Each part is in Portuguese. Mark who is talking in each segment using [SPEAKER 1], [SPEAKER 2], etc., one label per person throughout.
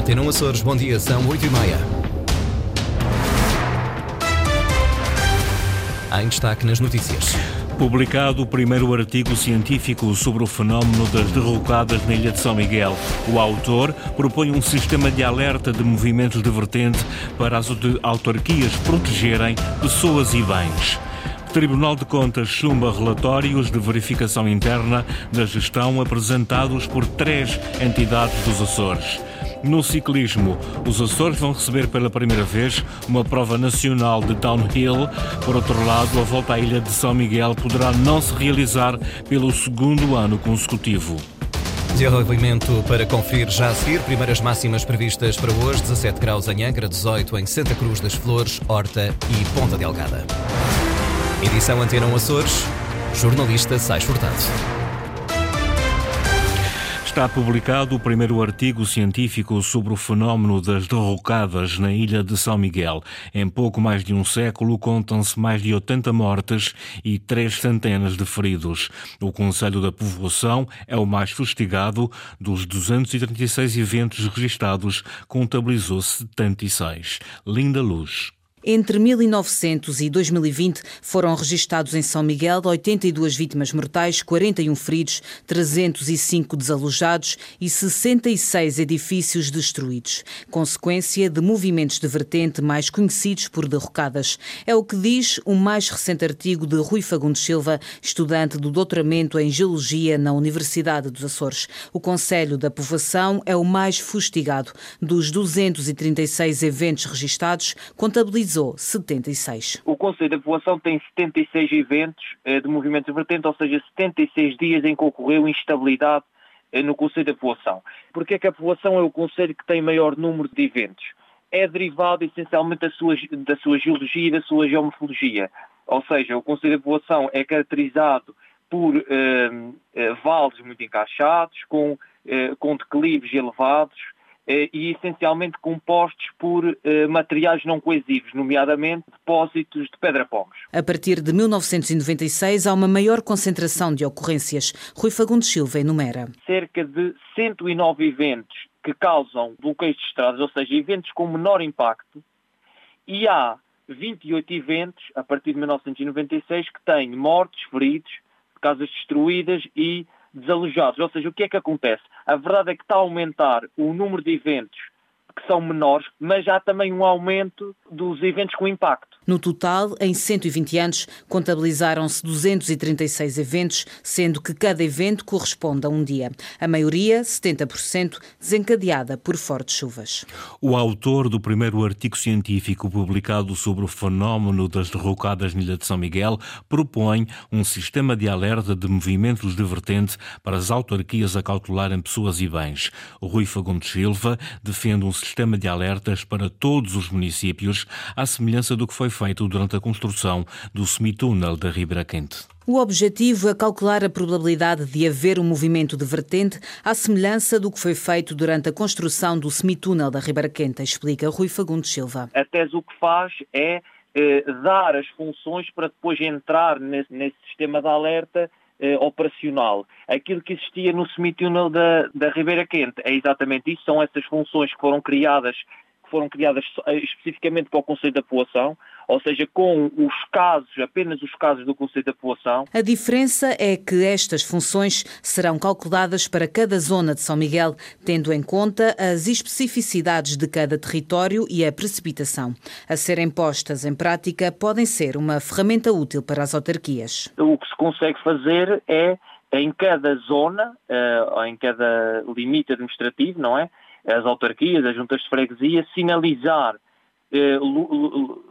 [SPEAKER 1] Antena Açores, bom dia, são 8 e meia. Em destaque nas notícias.
[SPEAKER 2] Publicado o primeiro artigo científico sobre o fenómeno das derrocadas na Ilha de São Miguel. O autor propõe um sistema de alerta de movimentos de vertente para as autarquias protegerem pessoas e bens. Tribunal de Contas chumba relatórios de verificação interna da gestão apresentados por três entidades dos Açores. No ciclismo, os Açores vão receber pela primeira vez uma prova nacional de downhill. Por outro lado, a volta à ilha de São Miguel poderá não se realizar pelo segundo ano consecutivo.
[SPEAKER 1] Desenvolvimento para conferir já a seguir. Primeiras máximas previstas para hoje: 17 graus em Angra, 18 em Santa Cruz das Flores, Horta e Ponta Delgada. Edição Antena Açores. Jornalista Sais Furtado.
[SPEAKER 2] Está publicado o primeiro artigo científico sobre o fenómeno das derrocadas na ilha de São Miguel. Em pouco mais de um século, contam-se mais de 80 mortes e três centenas de feridos. O Conselho da Povoação é o mais fustigado. Dos 236 eventos registados, contabilizou 76. Linda Luz.
[SPEAKER 3] Entre 1900 e 2020 foram registados em São Miguel 82 vítimas mortais, 41 feridos, 305 desalojados e 66 edifícios destruídos, consequência de movimentos de vertente mais conhecidos por derrocadas. É o que diz o mais recente artigo de Rui Fagundes Silva, estudante do doutoramento em Geologia na Universidade dos Açores. O Conselho da Povoação é o mais fustigado. Dos 236 eventos registados, contabiliza realizou 76.
[SPEAKER 4] O Conselho da População tem 76 eventos eh, de movimento vertente, ou seja, 76 dias em que ocorreu instabilidade eh, no Conselho da População. Porque é que a população é o Conselho que tem maior número de eventos? É derivado essencialmente da sua, da sua geologia e da sua geomorfologia. Ou seja, o Conselho da População é caracterizado por eh, eh, vales muito encaixados, com, eh, com declives elevados, e essencialmente compostos por eh, materiais não coesivos, nomeadamente depósitos de pedra-pomos.
[SPEAKER 3] A partir de 1996 há uma maior concentração de ocorrências. Rui Fagundes Silva enumera.
[SPEAKER 4] Cerca de 109 eventos que causam bloqueios de estradas, ou seja, eventos com menor impacto, e há 28 eventos, a partir de 1996, que têm mortes, feridos, casas destruídas e desalojados. Ou seja, o que é que acontece? A verdade é que está a aumentar o número de eventos que são menores, mas há também um aumento dos eventos com impacto.
[SPEAKER 3] No total, em 120 anos, contabilizaram-se 236 eventos, sendo que cada evento corresponde a um dia. A maioria, 70%, desencadeada por fortes chuvas.
[SPEAKER 2] O autor do primeiro artigo científico publicado sobre o fenómeno das derrocadas na Ilha de São Miguel propõe um sistema de alerta de movimentos de vertente para as autarquias acautelarem pessoas e bens. O Rui Fagundes Silva defende um sistema de alertas para todos os municípios, à semelhança do que foi feito durante a construção do semitúnel da Ribeira Quente.
[SPEAKER 3] O objetivo é calcular a probabilidade de haver um movimento de vertente à semelhança do que foi feito durante a construção do semitúnel da Ribeira Quente, explica Rui Fagundes Silva.
[SPEAKER 4] A tese o que faz é eh, dar as funções para depois entrar nesse, nesse sistema de alerta eh, operacional. Aquilo que existia no semitúnel da, da Ribeira Quente é exatamente isso, são essas funções que foram criadas foram criadas eh, especificamente para o Conselho da População, ou seja, com os casos, apenas os casos do Conselho da População.
[SPEAKER 3] A diferença é que estas funções serão calculadas para cada zona de São Miguel, tendo em conta as especificidades de cada território e a precipitação. A serem postas em prática, podem ser uma ferramenta útil para as autarquias.
[SPEAKER 4] O que se consegue fazer é, em cada zona, eh, em cada limite administrativo, não é? as autarquias, as juntas de freguesia, sinalizar eh,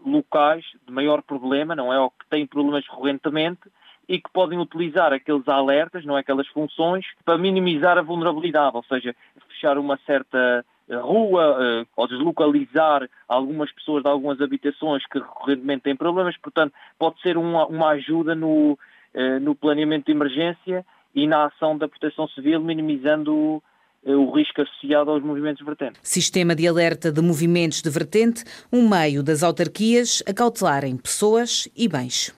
[SPEAKER 4] locais de maior problema, não é? Ou que têm problemas recorrentemente e que podem utilizar aqueles alertas, não é? Aquelas funções, para minimizar a vulnerabilidade, ou seja, fechar uma certa eh, rua eh, ou deslocalizar algumas pessoas de algumas habitações que recorrentemente têm problemas, portanto, pode ser uma, uma ajuda no, eh, no planeamento de emergência e na ação da proteção civil, minimizando o risco associado aos movimentos de vertente.
[SPEAKER 3] Sistema de alerta de movimentos de vertente, um meio das autarquias a cautelarem pessoas e bens.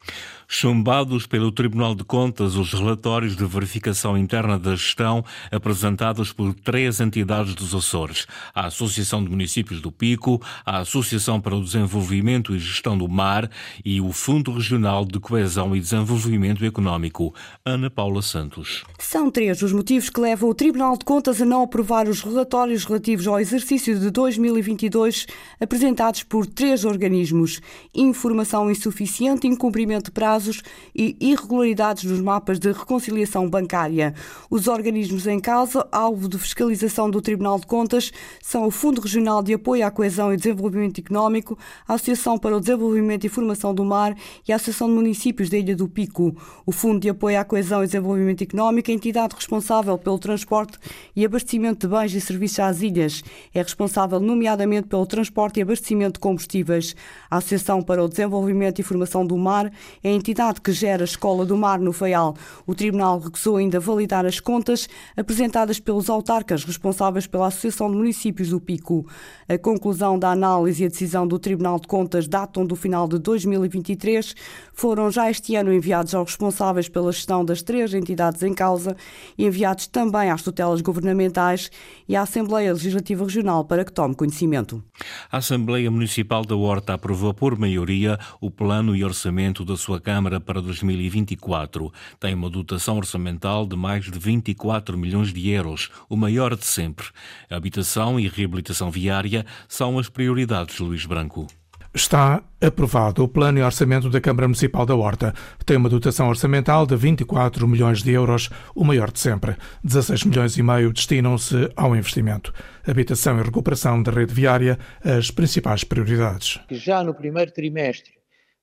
[SPEAKER 2] Chumbados pelo Tribunal de Contas os relatórios de verificação interna da gestão apresentados por três entidades dos Açores: a Associação de Municípios do Pico, a Associação para o Desenvolvimento e Gestão do Mar e o Fundo Regional de Coesão e Desenvolvimento Económico. Ana Paula Santos.
[SPEAKER 5] São três os motivos que levam o Tribunal de Contas a não aprovar os relatórios relativos ao exercício de 2022 apresentados por três organismos: informação insuficiente, incumprimento de prazo e irregularidades nos mapas de reconciliação bancária. Os organismos em causa, alvo de fiscalização do Tribunal de Contas, são o Fundo Regional de Apoio à Coesão e Desenvolvimento Económico, a Associação para o Desenvolvimento e Formação do Mar e a Associação de Municípios da Ilha do Pico. O Fundo de Apoio à Coesão e Desenvolvimento Económico é a entidade responsável pelo transporte e abastecimento de bens e serviços às ilhas. É responsável, nomeadamente, pelo transporte e abastecimento de combustíveis. A Associação para o Desenvolvimento e Formação do Mar é a entidade que gera a Escola do Mar no Faial. O Tribunal recusou ainda validar as contas apresentadas pelos autarcas responsáveis pela Associação de Municípios do Pico. A conclusão da análise e a decisão do Tribunal de Contas datam do final de 2023. Foram já este ano enviados aos responsáveis pela gestão das três entidades em causa e enviados também às tutelas governamentais e à Assembleia Legislativa Regional para que tome conhecimento.
[SPEAKER 2] A Assembleia Municipal da Horta aprovou por maioria o plano e orçamento da sua Câmara para 2024. Tem uma dotação orçamental de mais de 24 milhões de euros, o maior de sempre. A habitação e reabilitação viária são as prioridades, Luís Branco.
[SPEAKER 6] Está aprovado o Plano e Orçamento da Câmara Municipal da Horta. Tem uma dotação orçamental de 24 milhões de euros, o maior de sempre. 16 milhões e meio destinam-se ao investimento. Habitação e recuperação da rede viária, as principais prioridades.
[SPEAKER 7] Já no primeiro trimestre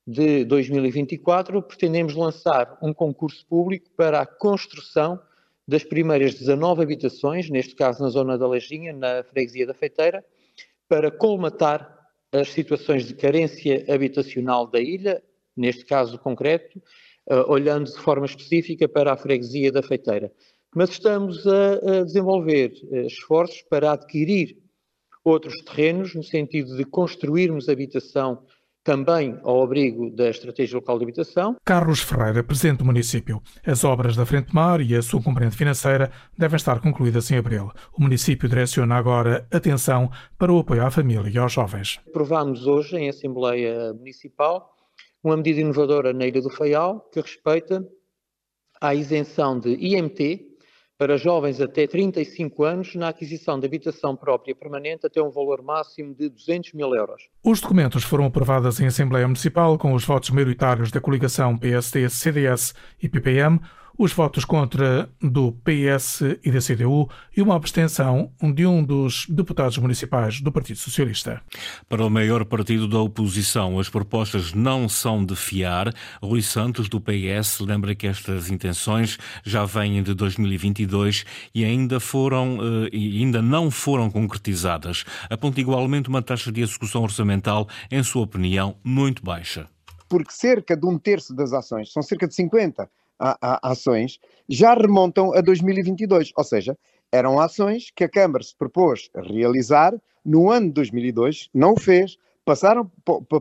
[SPEAKER 7] de 2024, pretendemos lançar um concurso público para a construção das primeiras 19 habitações, neste caso na zona da Lajinha, na freguesia da Feiteira, para colmatar as situações de carência habitacional da ilha, neste caso concreto, uh, olhando de forma específica para a freguesia da Feiteira. Mas estamos a, desenvolver uh, esforços para adquirir outros terrenos, no sentido de construirmos habitação também ao abrigo da Estratégia Local de Habitação.
[SPEAKER 6] Carlos Ferreira, Presidente do município. As obras da Frente Mar e a sua componente financeira devem estar concluídas em abril. O município direciona agora atenção para o apoio à família e aos jovens.
[SPEAKER 7] Aprovámos hoje em Assembleia Municipal uma medida inovadora na Ilha do Faial que respeita à isenção de IMT para jovens até 35 anos na aquisição de habitação própria permanente até um valor máximo de 200 mil euros.
[SPEAKER 6] Os documentos foram aprovados em Assembleia Municipal com os votos maioritários da coligação PSD, CDS e PPM, os votos contra do PS e da CDU e uma abstenção de um dos deputados municipais do Partido Socialista.
[SPEAKER 2] Para o maior partido da oposição, as propostas não são de fiar. Rui Santos, do PS, lembra que estas intenções já vêm de 2022 e ainda, foram, eh, e ainda não foram concretizadas. Aponta igualmente uma taxa de execução orçamental, em sua opinião, muito baixa
[SPEAKER 8] porque cerca de um terço das ações, são cerca de 50, a, a, ações já remontam a 2022, ou seja, eram ações que a Câmara se propôs realizar no ano de 2002, não o fez, passaram,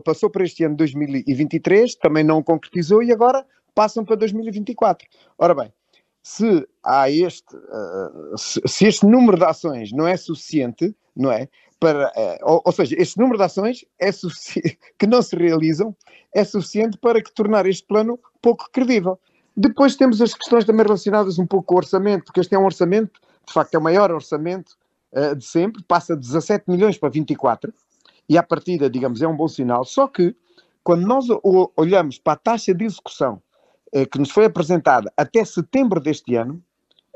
[SPEAKER 8] passou para este ano de 2023, também não concretizou e agora passam para 2024. Ora bem, se há este, uh, se, este número de ações não é suficiente, não é? Para, uh, ou, ou, seja, este número de ações é que não se realizam é suficiente para que tornar este plano pouco credível. Depois temos as questões também relacionadas um pouco com o orçamento, porque este é um orçamento, de facto é o maior orçamento uh, de sempre, passa de 17 milhões para 24, e à partida, digamos, é um bom sinal. Só que, quando nós olhamos para a taxa de execução uh, que nos foi apresentada até setembro deste ano,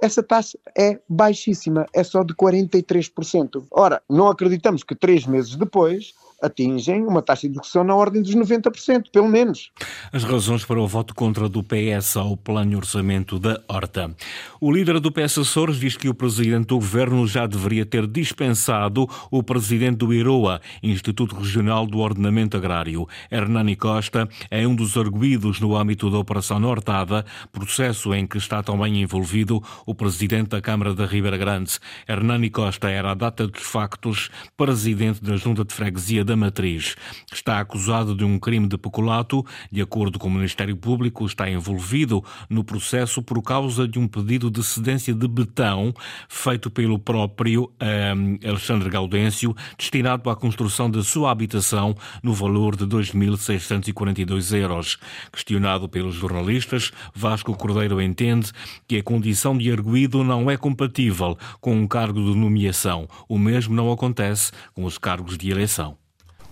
[SPEAKER 8] essa taxa é baixíssima, é só de 43%. Ora, não acreditamos que três meses depois atingem uma taxa de execução na ordem dos 90%, pelo menos.
[SPEAKER 2] As razões para o voto contra do PS ao plano orçamento da Horta. O líder do PS Açores diz que o presidente do governo já deveria ter dispensado o presidente do IROA, Instituto Regional do Ordenamento Agrário. Hernani Costa é um dos arguídos no âmbito da Operação Nortada, processo em que está também envolvido o presidente da Câmara da Ribeira Grande. Hernani Costa era, à data dos factos, presidente da Junta de Freguesia da da Matriz. Está acusado de um crime de peculato. De acordo com o Ministério Público, está envolvido no processo por causa de um pedido de cedência de betão feito pelo próprio um, Alexandre Gaudêncio, destinado à construção da sua habitação no valor de 2.642 euros. Questionado pelos jornalistas, Vasco Cordeiro entende que a condição de arguído não é compatível com um cargo de nomeação. O mesmo não acontece com os cargos de eleição.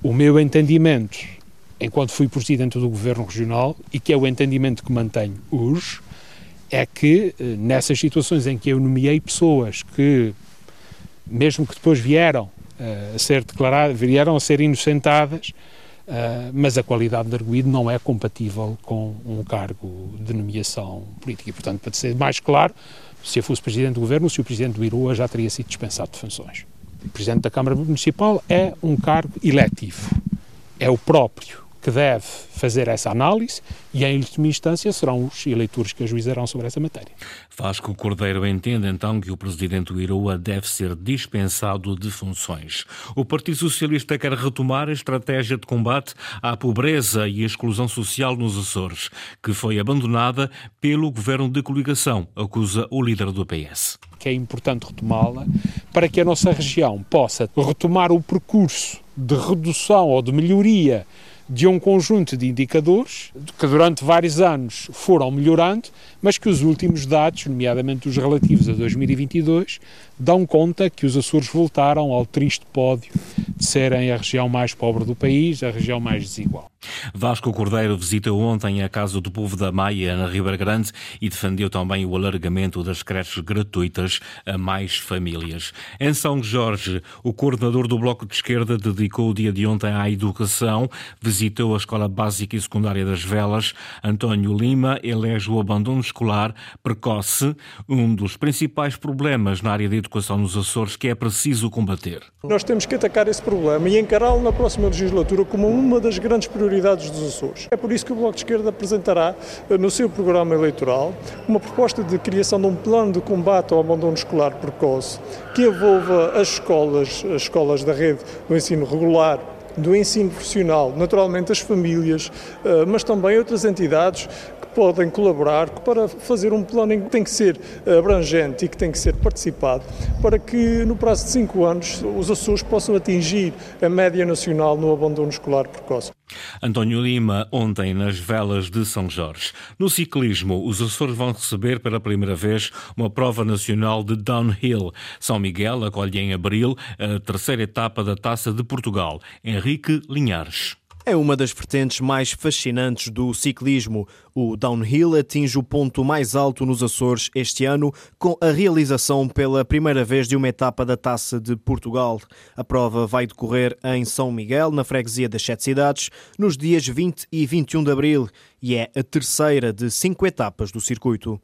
[SPEAKER 9] O meu entendimento, enquanto fui presidente do Governo Regional, e que é o entendimento que mantenho hoje, é que eh, nessas situações em que eu nomeei pessoas que, mesmo que depois vieram uh, a ser declaradas, vieram a ser inocentadas, uh, mas a qualidade de arguído não é compatível com um cargo de nomeação política. E, portanto, para ser mais claro, se eu fosse Presidente do Governo, se o Presidente do Iroa já teria sido dispensado de funções. O Presidente da Câmara Municipal é um cargo eletivo, é o próprio que deve fazer essa análise e, em última instância, serão os eleitores que ajuizarão sobre essa matéria.
[SPEAKER 2] Vasco Cordeiro entende então que o presidente do Iroa deve ser dispensado de funções. O Partido Socialista quer retomar a estratégia de combate à pobreza e exclusão social nos Açores, que foi abandonada pelo governo de coligação, acusa o líder do PS.
[SPEAKER 9] Que é importante retomá-la para que a nossa região possa retomar o percurso de redução ou de melhoria de um conjunto de indicadores que durante vários anos foram melhorando, mas que os últimos dados, nomeadamente os relativos a 2022, dão conta que os Açores voltaram ao triste pódio de serem a região mais pobre do país, a região mais desigual.
[SPEAKER 2] Vasco Cordeiro visitou ontem a Casa do Povo da Maia, na Ribeira Grande, e defendeu também o alargamento das creches gratuitas a mais famílias. Em São Jorge, o coordenador do Bloco de Esquerda dedicou o dia de ontem à educação, visitou a Escola Básica e Secundária das Velas. António Lima elege o abandono escolar precoce, um dos principais problemas na área da educação nos Açores que é preciso combater.
[SPEAKER 10] Nós temos que atacar esse problema e encará-lo na próxima legislatura como uma das grandes prioridades prioridades dos Açores. É por isso que o Bloco de Esquerda apresentará eh, no seu programa eleitoral uma proposta de criação de um plano de combate ao abandono escolar precoce que envolva as escolas, as escolas da rede do ensino regular do ensino profissional, naturalmente as famílias, eh, mas também outras entidades podem colaborar para fazer um plano que tem que ser abrangente e que tem que ser participado para que no prazo de cinco anos os Açores possam atingir a média nacional no abandono escolar precoce.
[SPEAKER 2] António Lima, ontem nas velas de São Jorge. No ciclismo, os Açores vão receber pela primeira vez uma prova nacional de downhill. São Miguel acolhe em abril a terceira etapa da Taça de Portugal. Henrique Linhares.
[SPEAKER 11] É uma das vertentes mais fascinantes do ciclismo. O downhill atinge o ponto mais alto nos Açores este ano, com a realização pela primeira vez de uma etapa da Taça de Portugal. A prova vai decorrer em São Miguel, na freguesia das Sete Cidades, nos dias 20 e 21 de abril, e é a terceira de cinco etapas do circuito.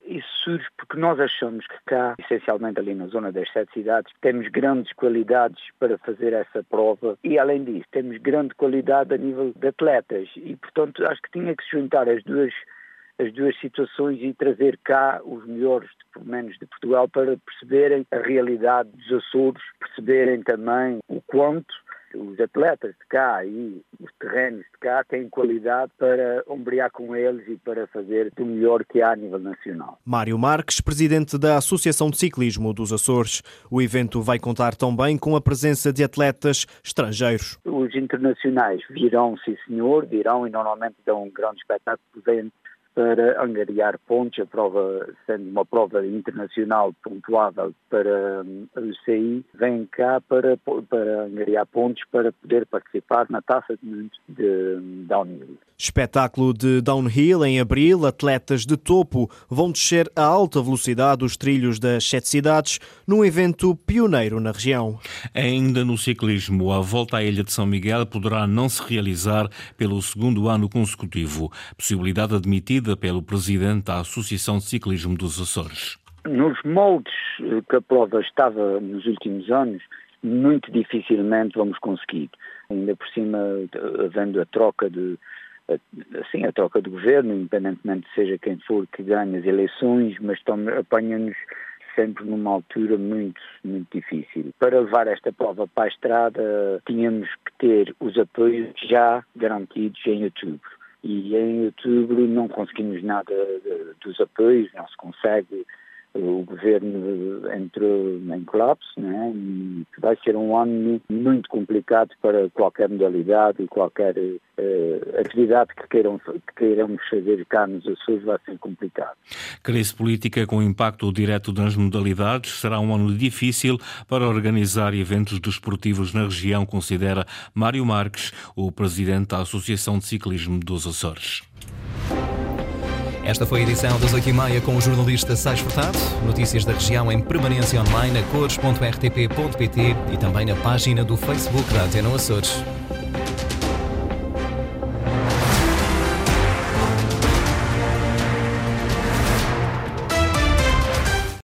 [SPEAKER 12] Porque nós achamos que cá, essencialmente ali na zona das sete cidades, temos grandes qualidades para fazer essa prova. E, além disso, temos grande qualidade a nível de atletas. E, portanto, acho que tinha que se juntar as duas as duas situações e trazer cá os melhores, pelo menos de Portugal, para perceberem a realidade dos Açores, perceberem também o quanto os atletas de cá e os terrenos de cá têm qualidade para ombrear com eles e para fazer o melhor que há a nível nacional.
[SPEAKER 11] Mário Marques, presidente da Associação de Ciclismo dos Açores. O evento vai contar também com a presença de atletas estrangeiros.
[SPEAKER 12] Os internacionais virão, sim senhor, virão e normalmente dão um grande espetáculo para angariar pontos, a prova sendo uma prova internacional pontuável para hum, o CI, vem cá para, para angariar pontos para poder participar na taça de, de downhill.
[SPEAKER 11] Espetáculo de downhill em abril, atletas de topo vão descer a alta velocidade os trilhos das sete cidades num evento pioneiro na região.
[SPEAKER 2] Ainda no ciclismo, a volta à Ilha de São Miguel poderá não se realizar pelo segundo ano consecutivo, possibilidade admitida pelo presidente da Associação de Ciclismo dos Açores.
[SPEAKER 12] Nos moldes que a prova estava nos últimos anos, muito dificilmente vamos conseguir. Ainda por cima, havendo a troca de assim, a troca de governo, independentemente seja quem for que ganhe as eleições, mas apanha-nos sempre numa altura muito, muito difícil. Para levar esta prova para a estrada, tínhamos que ter os apoios já garantidos em outubro. E em outubro não conseguimos nada dos apoios, não se consegue o governo entrou em colapso né? vai ser um ano muito complicado para qualquer modalidade e qualquer uh, atividade que, queiram, que queiramos fazer cá nos Açores vai ser complicado.
[SPEAKER 2] Crise política com impacto direto nas modalidades será um ano difícil para organizar eventos desportivos na região, considera Mário Marques, o presidente da Associação de Ciclismo dos Açores.
[SPEAKER 1] Esta foi a edição das 8h30 com o jornalista Sais Furtado. Notícias da região em permanência online a cores.rtp.pt e também na página do Facebook da Antena Açores.